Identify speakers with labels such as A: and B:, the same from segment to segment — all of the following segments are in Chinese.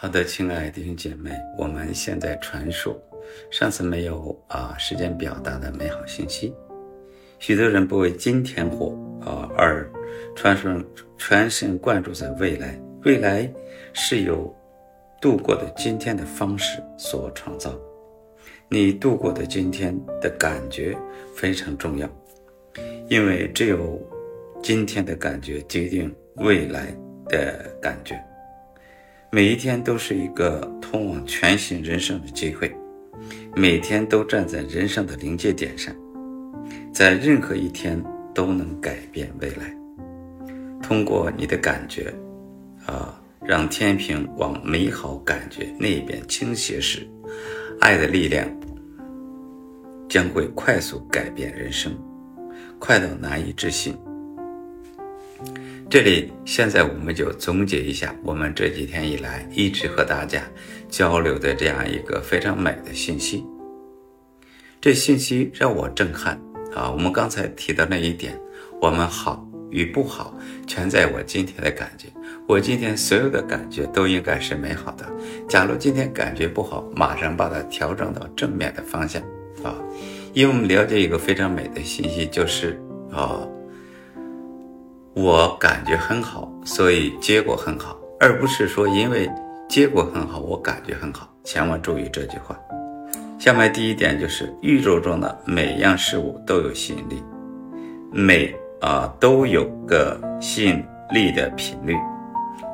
A: 好的，亲爱的弟兄姐妹，我们现在传授上次没有啊时间表达的美好信息。许多人不为今天活啊，而传神全神贯注在未来。未来是由度过的今天的方式所创造。你度过的今天的感觉非常重要，因为只有今天的感觉决定未来的感觉。每一天都是一个通往全新人生的机会，每天都站在人生的临界点上，在任何一天都能改变未来。通过你的感觉，啊，让天平往美好感觉那边倾斜时，爱的力量将会快速改变人生，快到难以置信。这里现在我们就总结一下我们这几天以来一直和大家交流的这样一个非常美的信息。这信息让我震撼啊！我们刚才提到那一点，我们好与不好全在我今天的感觉。我今天所有的感觉都应该是美好的。假如今天感觉不好，马上把它调整到正面的方向啊！因为我们了解一个非常美的信息，就是啊。我感觉很好，所以结果很好，而不是说因为结果很好，我感觉很好。千万注意这句话。下面第一点就是，宇宙中的每样事物都有吸引力，每啊都有个吸引力的频率。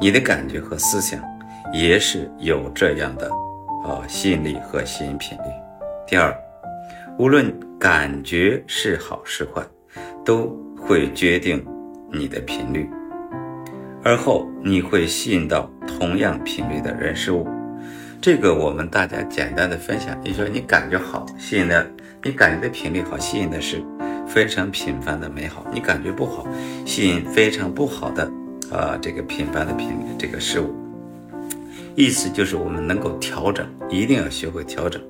A: 你的感觉和思想也是有这样的啊吸引力和吸引频率。第二，无论感觉是好是坏，都会决定。你的频率，而后你会吸引到同样频率的人事物。这个我们大家简单的分享。你说你感觉好，吸引的你感觉的频率好，吸引的是非常频繁的美好。你感觉不好，吸引非常不好的啊这个频繁的频这个事物。意思就是我们能够调整，一定要学会调整。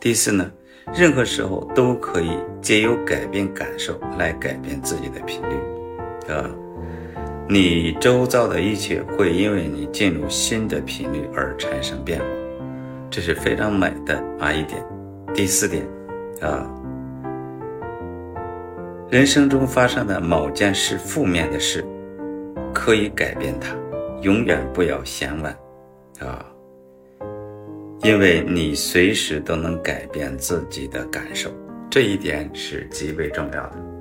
A: 第四呢，任何时候都可以借由改变感受来改变自己的频率。啊，你周遭的一切会因为你进入新的频率而产生变化，这是非常美的。啊一点。第四点，啊，人生中发生的某件事负面的事，可以改变它，永远不要嫌晚，啊，因为你随时都能改变自己的感受，这一点是极为重要的。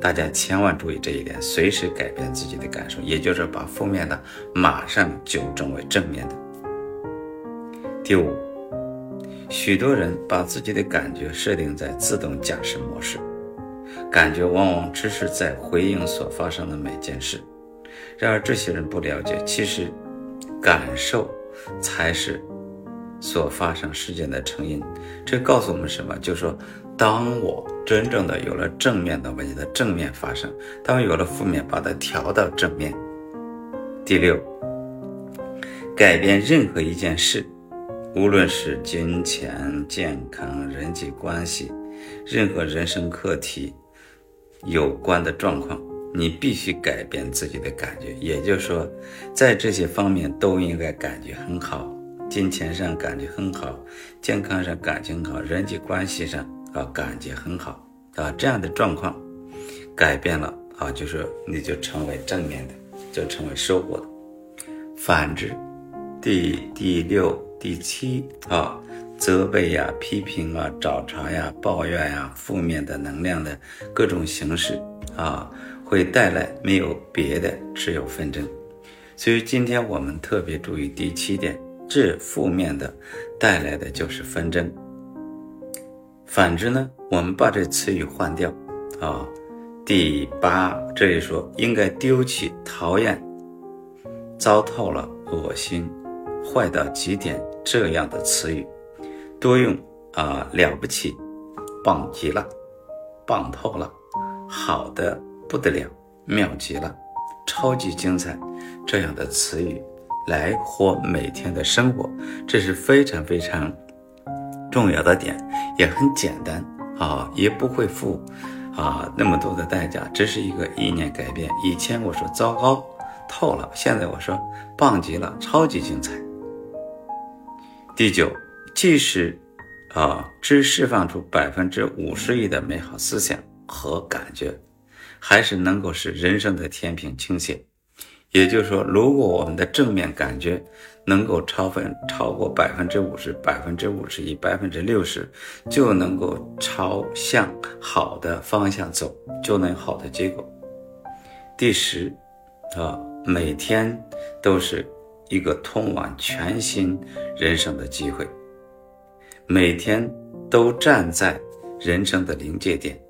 A: 大家千万注意这一点，随时改变自己的感受，也就是把负面的马上纠正为正面的。第五，许多人把自己的感觉设定在自动驾驶模式，感觉往往只是在回应所发生的每件事。然而这些人不了解，其实感受才是所发生事件的成因。这告诉我们什么？就是说。当我真正的有了正面的问题的正面发生，当有了负面，把它调到正面。第六，改变任何一件事，无论是金钱、健康、人际关系，任何人生课题有关的状况，你必须改变自己的感觉。也就是说，在这些方面都应该感觉很好，金钱上感觉很好，健康上感情好，人际关系上。啊，感觉很好啊，这样的状况改变了啊，就是你就成为正面的，就成为收获的。反之，第第六、第七啊，责备呀、批评啊、找茬呀、抱怨呀，负面的能量的各种形式啊，会带来没有别的，只有纷争。所以今天我们特别注意第七点，这负面的带来的就是纷争。反之呢，我们把这词语换掉，啊，第八这里说应该丢弃讨厌、糟透了、恶心、坏到极点这样的词语，多用啊了不起、棒极了、棒透了、好的不得了、妙极了、超级精彩这样的词语来活每天的生活，这是非常非常。重要的点。也很简单啊，也不会付啊那么多的代价，只是一个意念改变。以前我说糟糕透了，现在我说棒极了，超级精彩第九，即使啊只释放出百分之五十亿的美好思想和感觉，还是能够使人生的天平倾斜。也就是说，如果我们的正面感觉能够超分超过百分之五十、百分之五十一、百分之六十，就能够朝向好的方向走，就能有好的结果。第十，啊，每天都是一个通往全新人生的机会，每天都站在人生的临界点，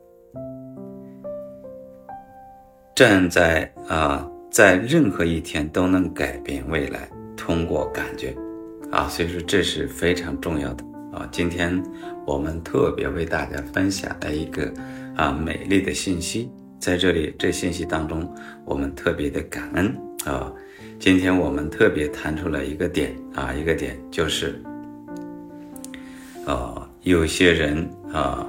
A: 站在啊。在任何一天都能改变未来，通过感觉，啊，所以说这是非常重要的啊。今天我们特别为大家分享了一个啊美丽的信息，在这里这信息当中，我们特别的感恩啊。今天我们特别谈出了一个点啊，一个点就是，啊，有些人啊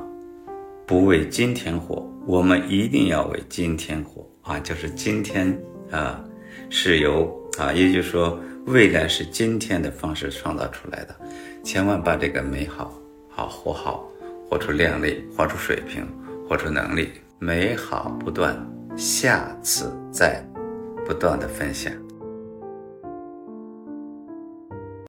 A: 不为今天活，我们一定要为今天活啊，就是今天。啊，是由啊，也就是说，未来是今天的方式创造出来的，千万把这个美好好活好，活出靓丽，活出水平，活出能力，美好不断，下次再不断的分享。